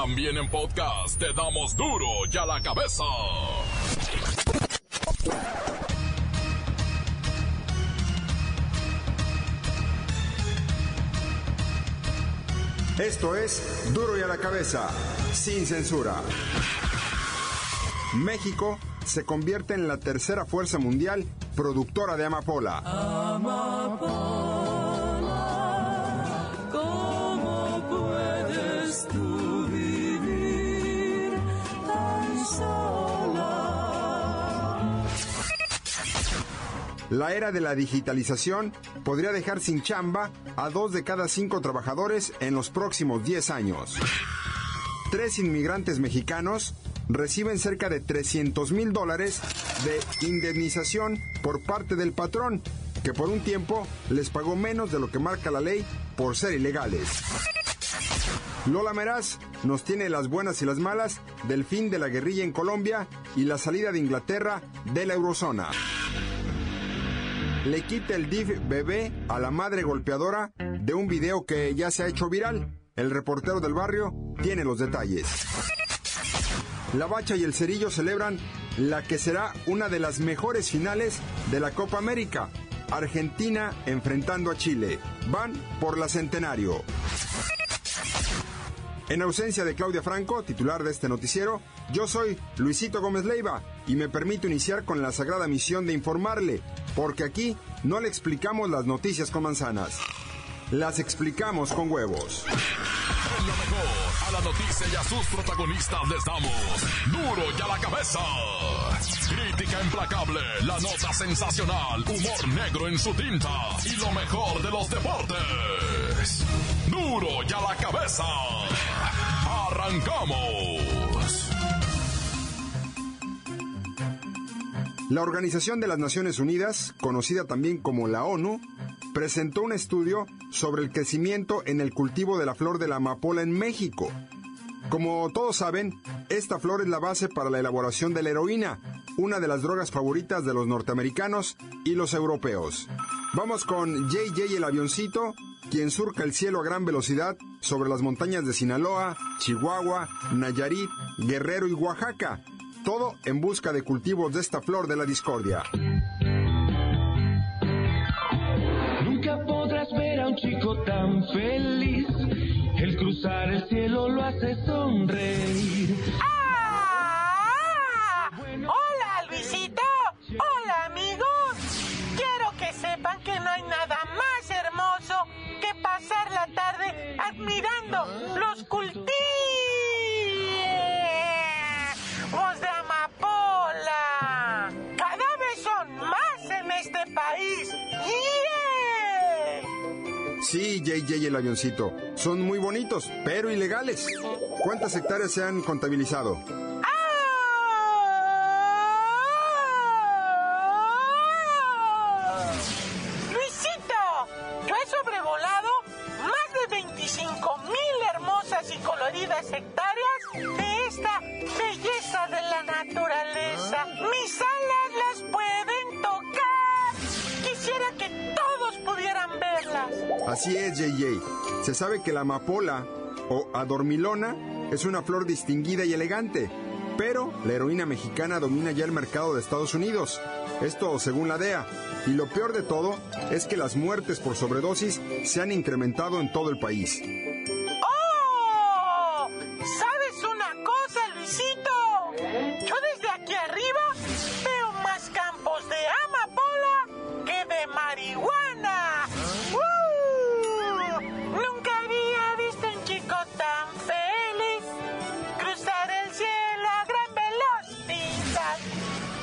También en podcast te damos duro y a la cabeza. Esto es Duro y a la cabeza, sin censura. México se convierte en la tercera fuerza mundial productora de amapola. ¿Cómo La era de la digitalización podría dejar sin chamba a dos de cada cinco trabajadores en los próximos 10 años. Tres inmigrantes mexicanos reciben cerca de 300 mil dólares de indemnización por parte del patrón, que por un tiempo les pagó menos de lo que marca la ley por ser ilegales. Lola Meraz nos tiene las buenas y las malas del fin de la guerrilla en Colombia y la salida de Inglaterra de la eurozona. Le quita el DIF bebé a la madre golpeadora de un video que ya se ha hecho viral. El reportero del barrio tiene los detalles. La Bacha y el Cerillo celebran la que será una de las mejores finales de la Copa América. Argentina enfrentando a Chile. Van por la Centenario. En ausencia de Claudia Franco, titular de este noticiero, yo soy Luisito Gómez Leiva y me permito iniciar con la sagrada misión de informarle, porque aquí no le explicamos las noticias con manzanas, las explicamos con huevos. En lo mejor, a la noticia y a sus protagonistas les damos duro y a la cabeza. Crítica implacable, la nota sensacional, humor negro en su tinta y lo mejor de los deportes. Duro y a la cabeza. Arrancamos. La Organización de las Naciones Unidas, conocida también como la ONU, presentó un estudio sobre el crecimiento en el cultivo de la flor de la amapola en México. Como todos saben, esta flor es la base para la elaboración de la heroína, una de las drogas favoritas de los norteamericanos y los europeos. Vamos con JJ el avioncito, quien surca el cielo a gran velocidad sobre las montañas de Sinaloa, Chihuahua, Nayarit, Guerrero y Oaxaca, todo en busca de cultivos de esta flor de la discordia. Nunca podrás ver a un chico tan feliz. El cruzar el cielo lo hace sonreír. ¡Ah! Sí, JJ el avioncito, son muy bonitos, pero ilegales. ¿Cuántas hectáreas se han contabilizado? Así es, JJ. Se sabe que la amapola o adormilona es una flor distinguida y elegante, pero la heroína mexicana domina ya el mercado de Estados Unidos. Esto según la DEA. Y lo peor de todo es que las muertes por sobredosis se han incrementado en todo el país.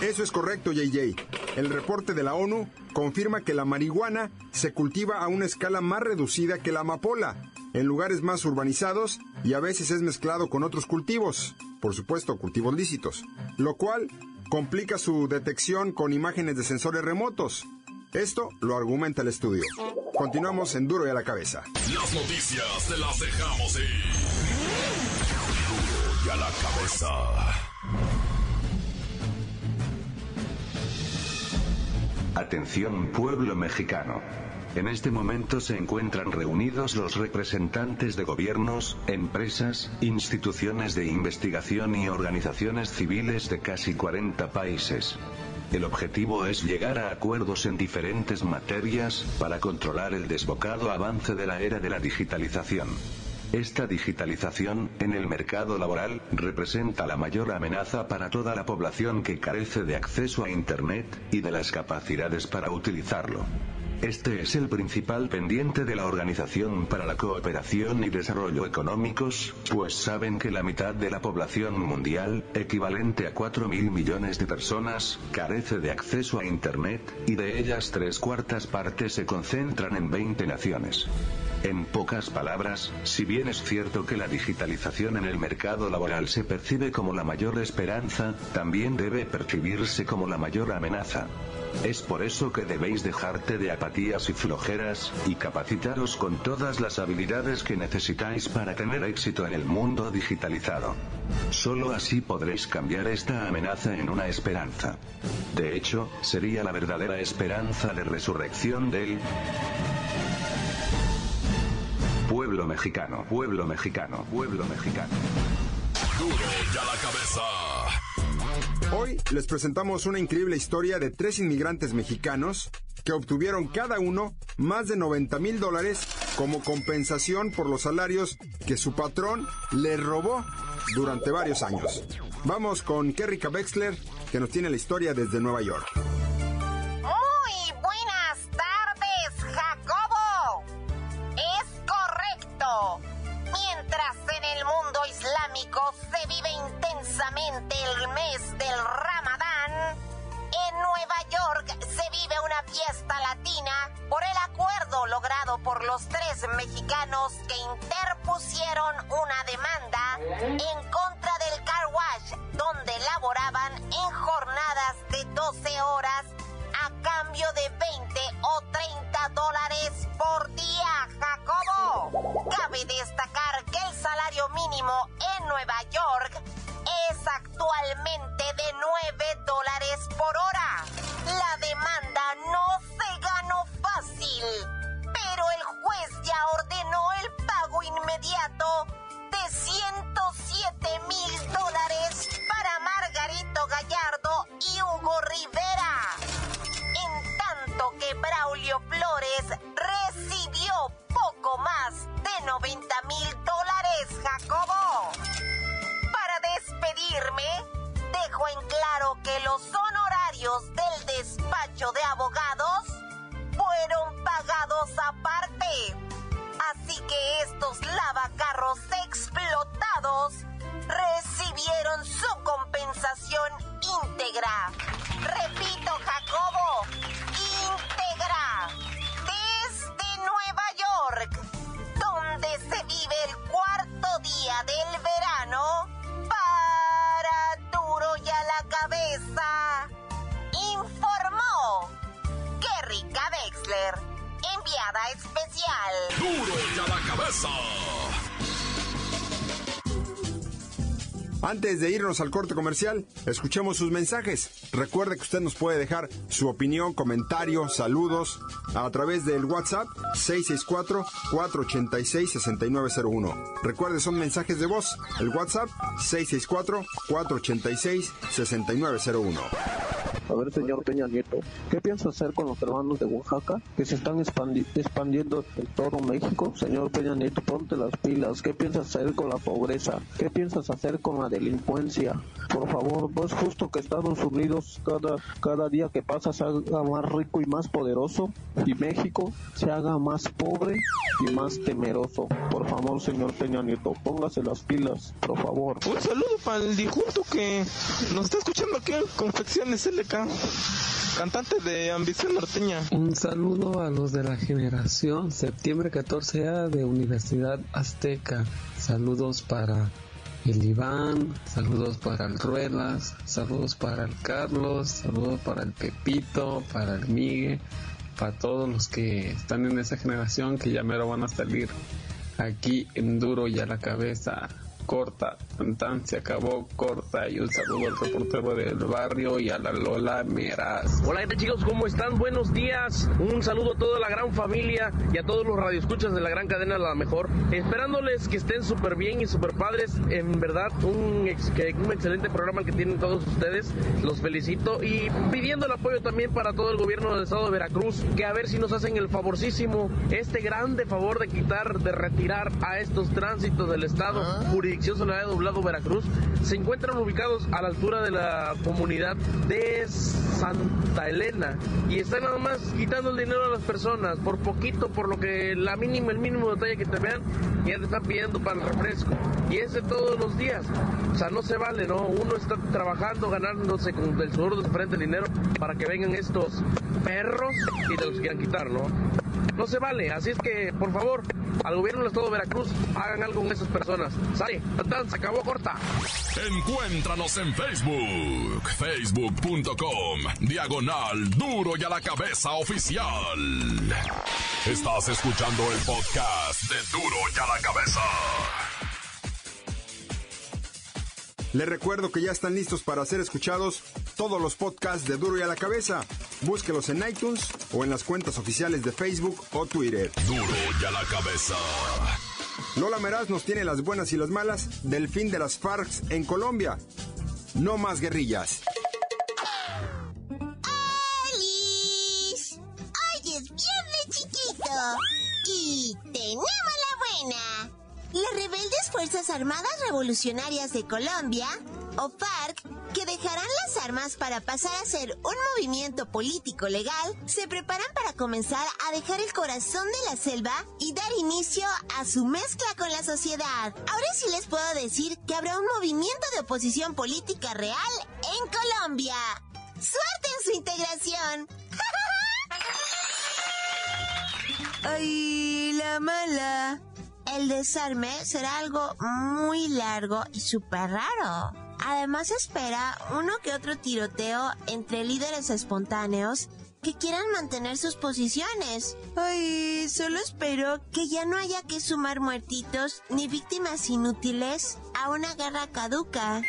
Eso es correcto, JJ. El reporte de la ONU confirma que la marihuana se cultiva a una escala más reducida que la amapola, en lugares más urbanizados y a veces es mezclado con otros cultivos, por supuesto cultivos lícitos, lo cual complica su detección con imágenes de sensores remotos. Esto lo argumenta el estudio. Continuamos en Duro y a la cabeza. Las noticias te las dejamos ir. Duro y a la cabeza. Atención pueblo mexicano. En este momento se encuentran reunidos los representantes de gobiernos, empresas, instituciones de investigación y organizaciones civiles de casi 40 países. El objetivo es llegar a acuerdos en diferentes materias, para controlar el desbocado avance de la era de la digitalización. Esta digitalización, en el mercado laboral, representa la mayor amenaza para toda la población que carece de acceso a Internet, y de las capacidades para utilizarlo. Este es el principal pendiente de la Organización para la Cooperación y Desarrollo Económicos, pues saben que la mitad de la población mundial, equivalente a 4 mil millones de personas, carece de acceso a Internet, y de ellas tres cuartas partes se concentran en 20 naciones. En pocas palabras, si bien es cierto que la digitalización en el mercado laboral se percibe como la mayor esperanza, también debe percibirse como la mayor amenaza. Es por eso que debéis dejarte de apatías y flojeras, y capacitaros con todas las habilidades que necesitáis para tener éxito en el mundo digitalizado. Solo así podréis cambiar esta amenaza en una esperanza. De hecho, sería la verdadera esperanza de resurrección del pueblo mexicano, pueblo mexicano, pueblo mexicano. Duro ya la cabeza. Hoy les presentamos una increíble historia de tres inmigrantes mexicanos que obtuvieron cada uno más de 90 mil dólares como compensación por los salarios que su patrón les robó durante varios años. Vamos con Kerrika Wexler, que nos tiene la historia desde Nueva York. Nueva estos lavacarros explotados recibieron su compensación íntegra. Repito, Jacobo, Duro ya la cabeza. Antes de irnos al corte comercial, escuchemos sus mensajes. Recuerde que usted nos puede dejar su opinión, comentario, saludos a través del WhatsApp 664-486-6901. Recuerde, son mensajes de voz. El WhatsApp 664-486-6901. A ver, señor Peña Nieto, ¿qué piensa hacer con los hermanos de Oaxaca que se están expandi- expandiendo en todo México? Señor Peña Nieto, ponte las pilas. ¿Qué piensas hacer con la pobreza? ¿Qué piensas hacer con la delincuencia? Por favor, no es justo que Estados Unidos cada, cada día que pasa se haga más rico y más poderoso y México se haga más pobre y más temeroso. Por favor, señor Peña Nieto, póngase las pilas, por favor. Un saludo para el difunto que nos está escuchando aquí en Confecciones LK, cantante de Ambición Norteña. Un saludo a los de la generación septiembre 14A de Universidad Azteca. Saludos para el Iván, saludos para el Ruelas, saludos para el Carlos, saludos para el Pepito, para el Migue, para todos los que están en esa generación que ya mero van a salir aquí en duro y a la cabeza. corta. Tan se acabó corta y un saludo al reportero del barrio y a la Lola Meras. Hola, ¿qué chicos? ¿Cómo están? Buenos días. Un saludo a toda la gran familia y a todos los radioescuchas de la gran cadena La Mejor. Esperándoles que estén súper bien y súper padres. En verdad, un, un excelente programa que tienen todos ustedes. Los felicito y pidiendo el apoyo también para todo el gobierno del estado de Veracruz, que a ver si nos hacen el favorcísimo, este grande favor de quitar, de retirar a estos tránsitos del estado, ah. jurisdicción se le ha doblado Veracruz, se encuentran ubicados a la altura de la comunidad de Santa Elena y están nada más quitando el dinero a las personas por poquito, por lo que la mínima, el mínimo detalle que te vean, ya te están pidiendo para el refresco. Y ese todos los días. O sea, no se vale, ¿no? Uno está trabajando, ganándose con el sudor de su frente el dinero para que vengan estos perros y te los quieran quitar, ¿no? No se vale, así es que, por favor, al gobierno del estado de Veracruz, hagan algo con esas personas. Sale, se acabó corta. Encuéntranos en Facebook, facebook.com, diagonal duro y a la cabeza oficial. Estás escuchando el podcast de duro y a la cabeza. Les recuerdo que ya están listos para ser escuchados todos los podcasts de Duro y a la Cabeza. Búsquelos en iTunes o en las cuentas oficiales de Facebook o Twitter. Duro y a la Cabeza. Lola Meraz nos tiene las buenas y las malas del fin de las FARC en Colombia. No más guerrillas. ¡Alice! Hoy es viernes chiquito y tenemos la buena. Las rebeldes Fuerzas Armadas Revolucionarias de Colombia, o FARC, que dejarán las para pasar a ser un movimiento político legal, se preparan para comenzar a dejar el corazón de la selva y dar inicio a su mezcla con la sociedad. Ahora sí les puedo decir que habrá un movimiento de oposición política real en Colombia. ¡Suerte en su integración! ¡Ay, la mala! el desarme será algo muy largo y súper raro. Además espera uno que otro tiroteo entre líderes espontáneos que quieran mantener sus posiciones. Ay, solo espero que ya no haya que sumar muertitos ni víctimas inútiles a una guerra caduca.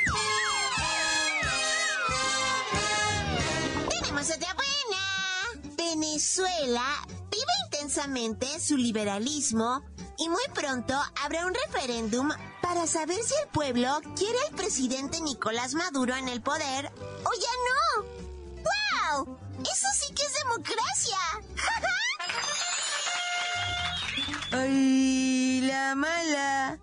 Tenemos otra buena. Venezuela vive intensamente su liberalismo y muy pronto habrá un referéndum para saber si el pueblo quiere al presidente Nicolás Maduro en el poder o ya no. ¡Wow! Eso sí que es democracia. ¡Ay, la mala!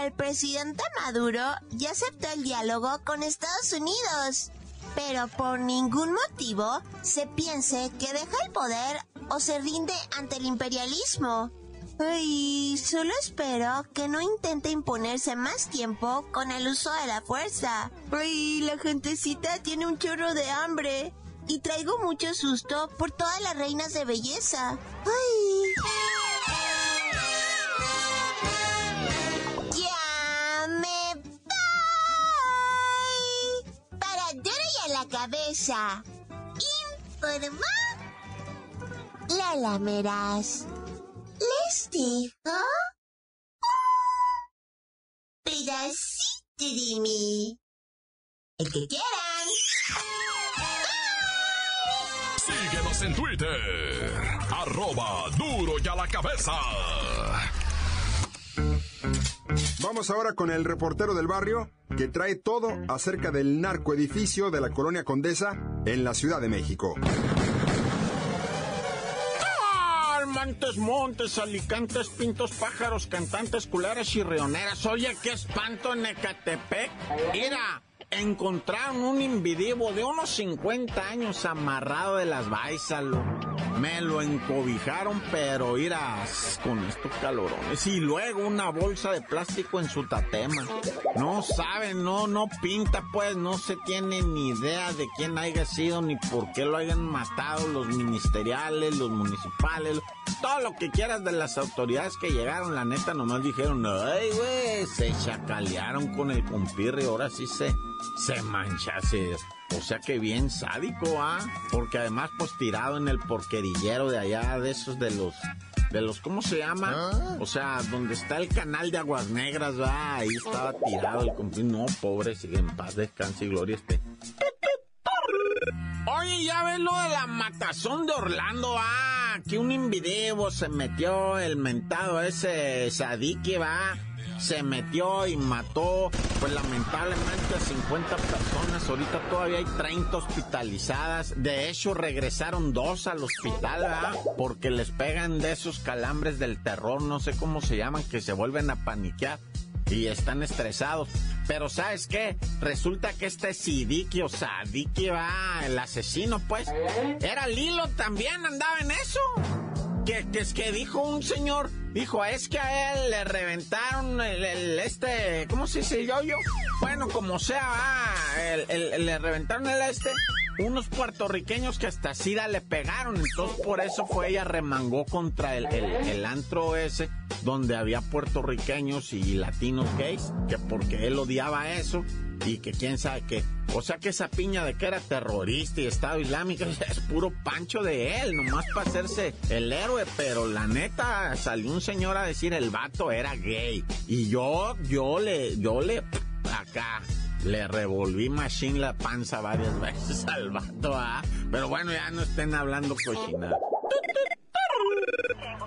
El presidente Maduro ya aceptó el diálogo con Estados Unidos, pero por ningún motivo se piense que deja el poder o se rinde ante el imperialismo. Ay, solo espero que no intente imponerse más tiempo con el uso de la fuerza. Ay, la gentecita tiene un chorro de hambre. Y traigo mucho susto por todas las reinas de belleza. Ay. Ya me voy. Para duro y a la cabeza. Informa. La lamerás les digo pedacito de mí. El que quieran. Síguenos en Twitter. Arroba duro y a la cabeza. Vamos ahora con el reportero del barrio que trae todo acerca del narcoedificio de la colonia Condesa en la Ciudad de México. Montes, montes, alicantes, pintos, pájaros, cantantes, culares y rioneras. Oye, qué espanto en Ecatepec. Mira, encontraron un invidivo de unos 50 años amarrado de las baisas, me lo encobijaron, pero irás con estos calorones. Y luego una bolsa de plástico en su tatema. No saben, no, no pinta, pues, no se tiene ni idea de quién haya sido ni por qué lo hayan matado los ministeriales, los municipales, todo lo que quieras de las autoridades que llegaron, la neta, nomás dijeron, ay, güey se chacalearon con el compirre, ahora sí se, se manchase. O sea que bien sádico, ¿ah? Porque además, pues tirado en el porquerillero de allá, de esos de los de los, ¿cómo se llama? Ah. O sea, donde está el canal de Aguas Negras, va, ahí estaba tirado el compín. No, pobre, sigue en paz, descanse y gloria este. Oye, ya ves lo de la matazón de Orlando, ah, que un invideo se metió el mentado ese Sadiki, va, se metió y mató, pues lamentablemente a 50 personas, ahorita todavía hay 30 hospitalizadas, de hecho regresaron dos al hospital, ¿verdad? porque les pegan de esos calambres del terror, no sé cómo se llaman, que se vuelven a paniquear y están estresados. Pero ¿sabes qué? Resulta que este Sidiki o Sadiki va, el asesino pues, era Lilo también, andaba en eso. Que, que es que dijo un señor, dijo, es que a él le reventaron el, el este, ¿cómo se dice yo yo? Bueno, como sea, va, el- el- le reventaron el este unos puertorriqueños que hasta SIDA le pegaron. Entonces por eso fue ella remangó contra el, el, antro ese donde había puertorriqueños y latinos gays, que porque él odiaba eso y que quién sabe qué. O sea que esa piña de que era terrorista y Estado Islámico es puro pancho de él, nomás para hacerse el héroe, pero la neta salió un señor a decir el vato era gay. Y yo, yo le, yo le, acá, le revolví machine la panza varias veces al vato, ¿ah? Pero bueno, ya no estén hablando cochinada.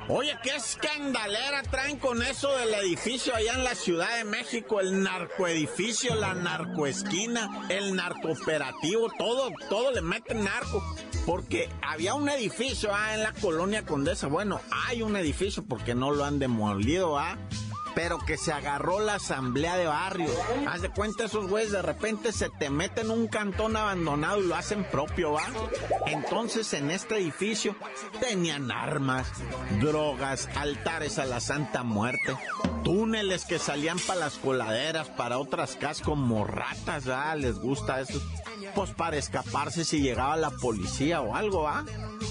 Oye, qué escandalera traen con eso del edificio allá en la Ciudad de México, el narcoedificio, la narcoesquina, el narcooperativo, todo, todo le meten narco. Porque había un edificio ah, en la colonia Condesa. Bueno, hay un edificio porque no lo han demolido, ¿ah? Pero que se agarró la asamblea de barrio. Haz de cuenta, esos güeyes de repente se te meten en un cantón abandonado y lo hacen propio, ¿va? Entonces en este edificio tenían armas, drogas, altares a la Santa Muerte, túneles que salían para las coladeras, para otras casas como ratas, ¿va? Les gusta eso. Pues para escaparse si llegaba la policía o algo, ¿va?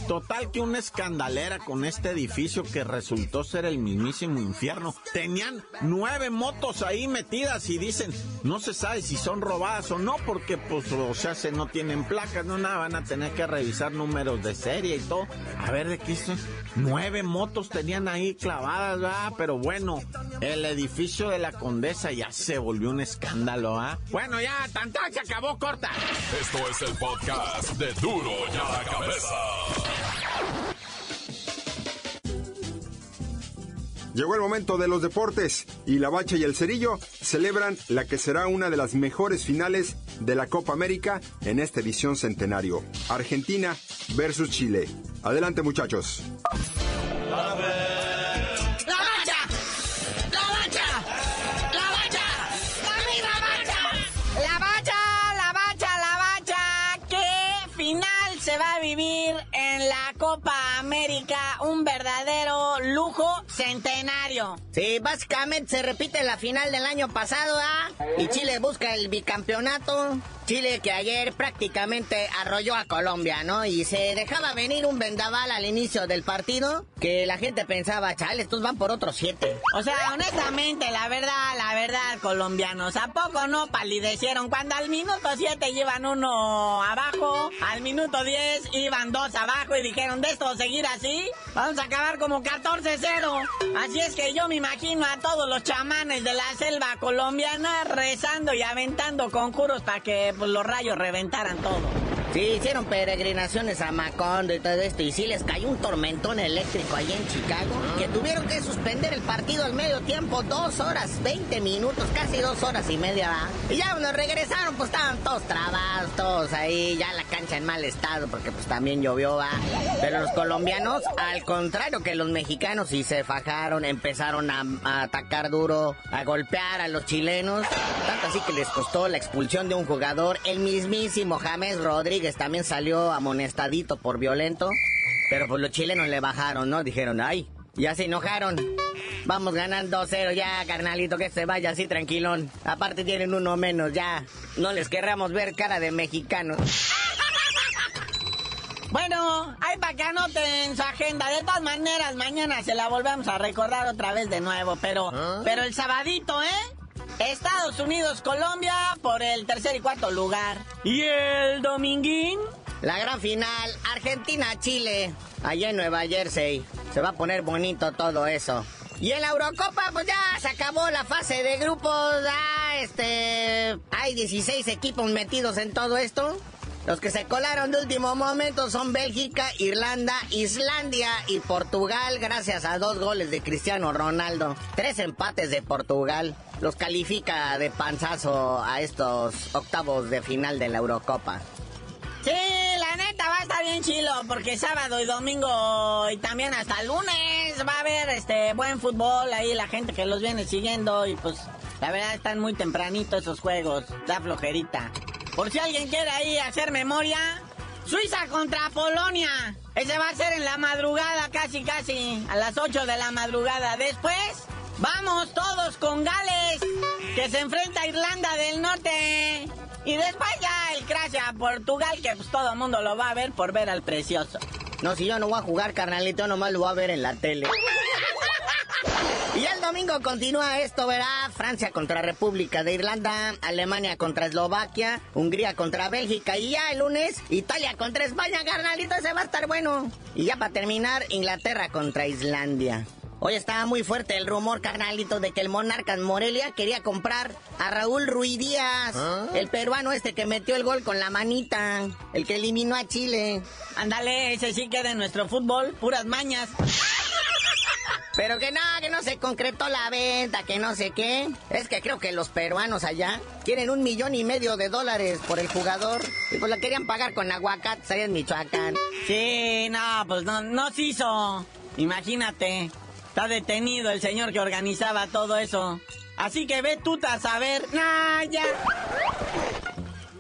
Total que una escandalera con este edificio que resultó ser el mismísimo infierno. Tenían nueve motos ahí metidas y dicen, no se sabe si son robadas o no, porque pues, o sea, se no tienen placas, no nada, van a tener que revisar números de serie y todo. A ver de qué son. Nueve motos tenían ahí clavadas, ¿verdad? Pero bueno, el edificio de la condesa ya se volvió un escándalo, ¿ah? Bueno, ya, tanta, se acabó, corta. Esto es el podcast de Duro y a la Cabeza. Llegó el momento de los deportes y la Bacha y el Cerillo celebran la que será una de las mejores finales de la Copa América en esta edición centenario. Argentina versus Chile. Adelante muchachos. Un verdadero lujo centenario. Sí, básicamente se repite la final del año pasado, ¿ah? Y Chile busca el bicampeonato. Chile que ayer prácticamente arrolló a Colombia, ¿no? Y se dejaba venir un vendaval al inicio del partido que la gente pensaba, chale, estos van por otros siete. O sea, honestamente, la verdad, la verdad, colombianos, ¿a poco no palidecieron? Cuando al minuto 7 iban uno abajo, al minuto 10 iban dos abajo y dijeron, de esto seguir así, vamos a acabar como 14-0. Así es que yo me imagino a todos los chamanes de la selva colombiana rezando y aventando conjuros para que pues, los rayos reventaran todo. Sí, hicieron peregrinaciones a Macondo y todo esto, y sí les cayó un tormentón eléctrico ahí en Chicago, que tuvieron que suspender el partido al medio tiempo, dos horas, 20 minutos, casi dos horas y media, ¿va? Y ya cuando regresaron, pues estaban todos trabados, todos ahí, ya la cancha en mal estado, porque pues también llovió, ¿va? Pero los colombianos, al contrario que los mexicanos, sí se fajaron, empezaron a, a atacar duro, a golpear a los chilenos, tanto así que les costó la expulsión de un jugador, el mismísimo James Rodríguez también salió amonestadito por violento, pero pues los chilenos le bajaron, ¿no? Dijeron, ay, ya se enojaron. Vamos ganando 2-0 ya, carnalito, que se vaya así tranquilón. Aparte tienen uno menos ya. No les querramos ver cara de mexicanos. Bueno, hay para que anoten su agenda. De todas maneras, mañana se la volvemos a recordar otra vez de nuevo. Pero, pero el sabadito, ¿eh? Estados Unidos, Colombia por el tercer y cuarto lugar. ¿Y el dominguín? La gran final, Argentina-Chile, allá en Nueva Jersey. Se va a poner bonito todo eso. Y en la Eurocopa, pues ya se acabó la fase de grupos. Ah, este. Hay 16 equipos metidos en todo esto. Los que se colaron de último momento son Bélgica, Irlanda, Islandia y Portugal, gracias a dos goles de Cristiano Ronaldo. Tres empates de Portugal. Los califica de panzazo a estos octavos de final de la Eurocopa. Sí, la neta va a estar bien chilo, porque sábado y domingo y también hasta lunes va a haber este buen fútbol ahí, la gente que los viene siguiendo y pues la verdad están muy tempranito esos juegos, da flojerita. Por si alguien quiere ahí hacer memoria, Suiza contra Polonia. Ese va a ser en la madrugada, casi casi, a las 8 de la madrugada. Después, vamos todos con Gales, que se enfrenta a Irlanda del Norte. Y después ya el crash a Portugal, que pues todo el mundo lo va a ver por ver al precioso. No, si yo no voy a jugar, carnalito, nomás lo voy a ver en la tele. Y el domingo continúa esto, verá, Francia contra República de Irlanda, Alemania contra Eslovaquia, Hungría contra Bélgica y ya el lunes Italia contra España, carnalito, ese va a estar bueno. Y ya para terminar, Inglaterra contra Islandia. Hoy estaba muy fuerte el rumor, carnalito, de que el Monarcas Morelia quería comprar a Raúl Ruiz Díaz, el peruano este que metió el gol con la manita, el que eliminó a Chile. Ándale, ese sí queda en nuestro fútbol, puras mañas. Pero que no, que no se concretó la venta, que no sé qué. Es que creo que los peruanos allá quieren un millón y medio de dólares por el jugador. Y pues la querían pagar con aguacate, allá en Michoacán. Sí, no, pues no, no se hizo. Imagínate. Está detenido el señor que organizaba todo eso. Así que ve tú a saber. Nah, ya.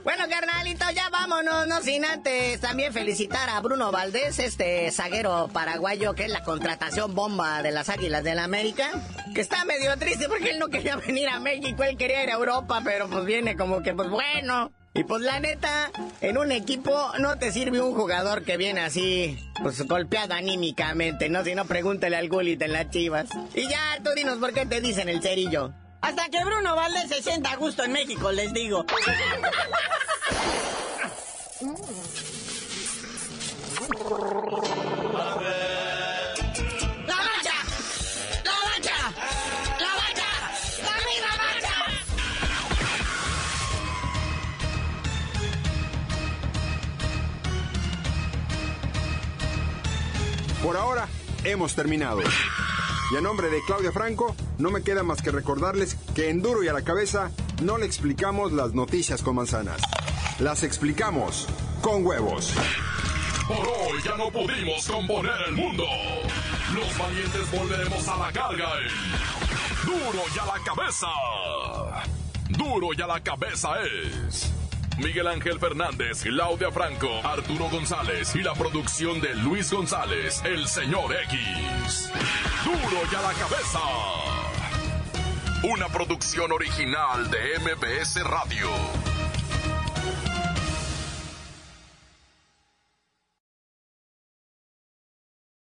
Bueno, carnalito, ya vámonos, no sin antes también felicitar a Bruno Valdés, este zaguero paraguayo que es la contratación bomba de las Águilas del la América, que está medio triste porque él no quería venir a México, él quería ir a Europa, pero pues viene como que pues bueno. Y pues la neta, en un equipo no te sirve un jugador que viene así, pues golpeado anímicamente, ¿no? Si no, pregúntale al Gullit en las chivas. Y ya, tú dinos por qué te dicen el cerillo. Hasta que Bruno Valdés se sienta a gusto en México, les digo. ¡La mancha! ¡La mancha! ¡La mancha! ¡La misma mancha! Por ahora, hemos terminado. Y a nombre de Claudia Franco, no me queda más que recordarles que en Duro y a la cabeza no le explicamos las noticias con manzanas. Las explicamos con huevos. Por hoy ya no pudimos componer el mundo. Los valientes volveremos a la carga en Duro y a la cabeza. Duro y a la cabeza es Miguel Ángel Fernández, Claudia Franco, Arturo González y la producción de Luis González, el señor X. Duro y a la cabeza. Una producción original de MBS Radio.